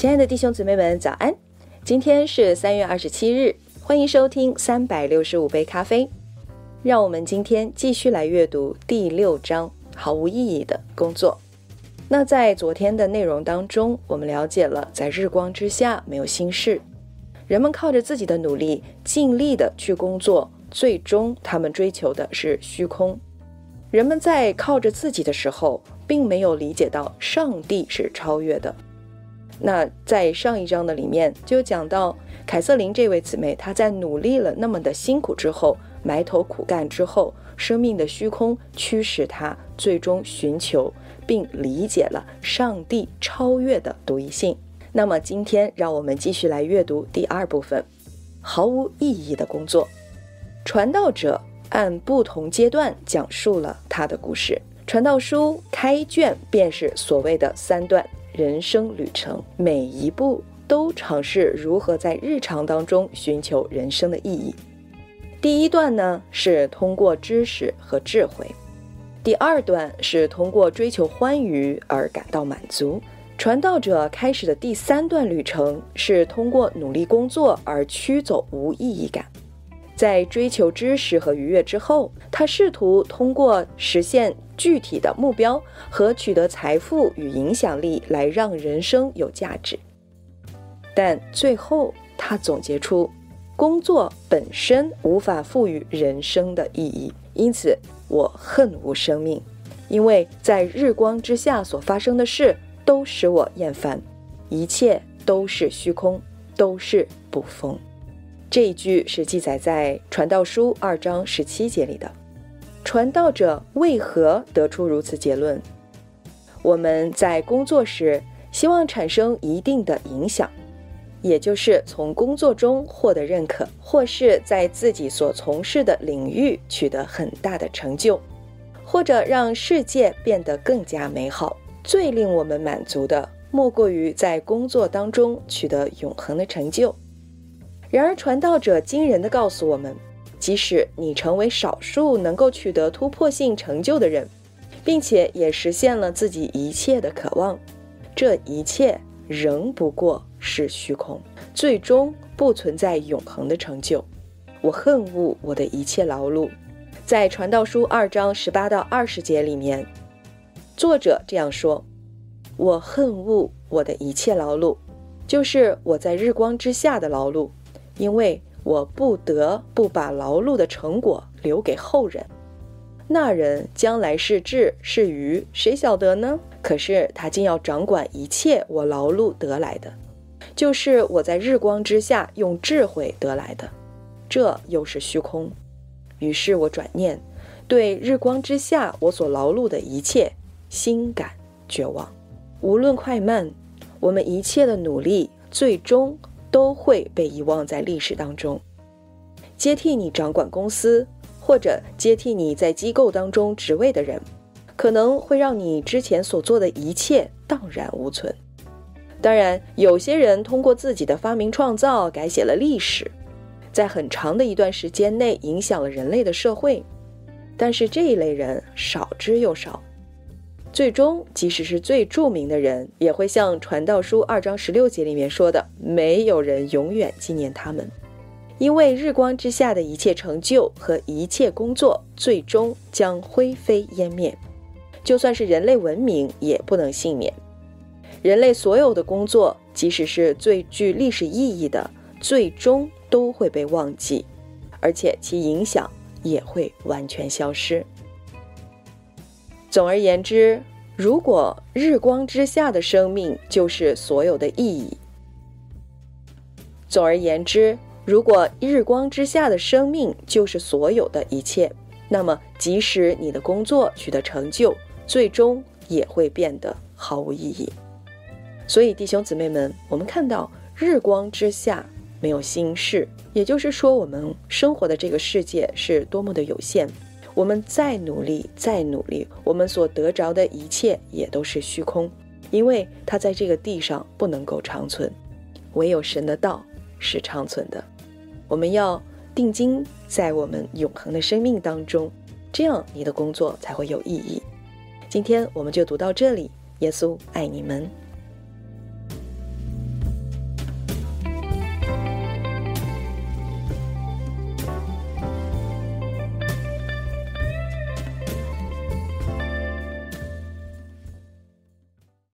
亲爱的弟兄姊妹们，早安！今天是三月二十七日，欢迎收听三百六十五杯咖啡。让我们今天继续来阅读第六章“毫无意义的工作”。那在昨天的内容当中，我们了解了在日光之下没有心事，人们靠着自己的努力，尽力的去工作，最终他们追求的是虚空。人们在靠着自己的时候，并没有理解到上帝是超越的。那在上一章的里面就讲到凯瑟琳这位姊妹，她在努力了那么的辛苦之后，埋头苦干之后，生命的虚空驱使她最终寻求并理解了上帝超越的独一性。那么今天让我们继续来阅读第二部分，毫无意义的工作，传道者。按不同阶段讲述了他的故事。传道书开卷便是所谓的三段人生旅程，每一步都尝试如何在日常当中寻求人生的意义。第一段呢是通过知识和智慧，第二段是通过追求欢愉而感到满足。传道者开始的第三段旅程是通过努力工作而驱走无意义感。在追求知识和愉悦之后，他试图通过实现具体的目标和取得财富与影响力来让人生有价值。但最后，他总结出，工作本身无法赋予人生的意义。因此，我恨无生命，因为在日光之下所发生的事都使我厌烦，一切都是虚空，都是捕风。这一句是记载在《传道书》二章十七节里的。传道者为何得出如此结论？我们在工作时希望产生一定的影响，也就是从工作中获得认可，或是在自己所从事的领域取得很大的成就，或者让世界变得更加美好。最令我们满足的，莫过于在工作当中取得永恒的成就。然而，传道者惊人的告诉我们，即使你成为少数能够取得突破性成就的人，并且也实现了自己一切的渴望，这一切仍不过是虚空，最终不存在永恒的成就。我恨恶我的一切劳碌。在《传道书》二章十八到二十节里面，作者这样说：“我恨恶我的一切劳碌，就是我在日光之下的劳碌。”因为我不得不把劳碌的成果留给后人，那人将来是智是愚，谁晓得呢？可是他竟要掌管一切我劳碌得来的，就是我在日光之下用智慧得来的，这又是虚空。于是我转念，对日光之下我所劳碌的一切心感绝望。无论快慢，我们一切的努力最终。都会被遗忘在历史当中。接替你掌管公司，或者接替你在机构当中职位的人，可能会让你之前所做的一切荡然无存。当然，有些人通过自己的发明创造改写了历史，在很长的一段时间内影响了人类的社会。但是这一类人少之又少。最终，即使是最著名的人，也会像《传道书》二章十六节里面说的：“没有人永远纪念他们，因为日光之下的一切成就和一切工作，最终将灰飞烟灭。就算是人类文明，也不能幸免。人类所有的工作，即使是最具历史意义的，最终都会被忘记，而且其影响也会完全消失。”总而言之，如果日光之下的生命就是所有的意义；总而言之，如果日光之下的生命就是所有的一切，那么即使你的工作取得成就，最终也会变得毫无意义。所以，弟兄姊妹们，我们看到日光之下没有心事，也就是说，我们生活的这个世界是多么的有限。我们再努力，再努力，我们所得着的一切也都是虚空，因为它在这个地上不能够长存，唯有神的道是长存的。我们要定睛在我们永恒的生命当中，这样你的工作才会有意义。今天我们就读到这里，耶稣爱你们。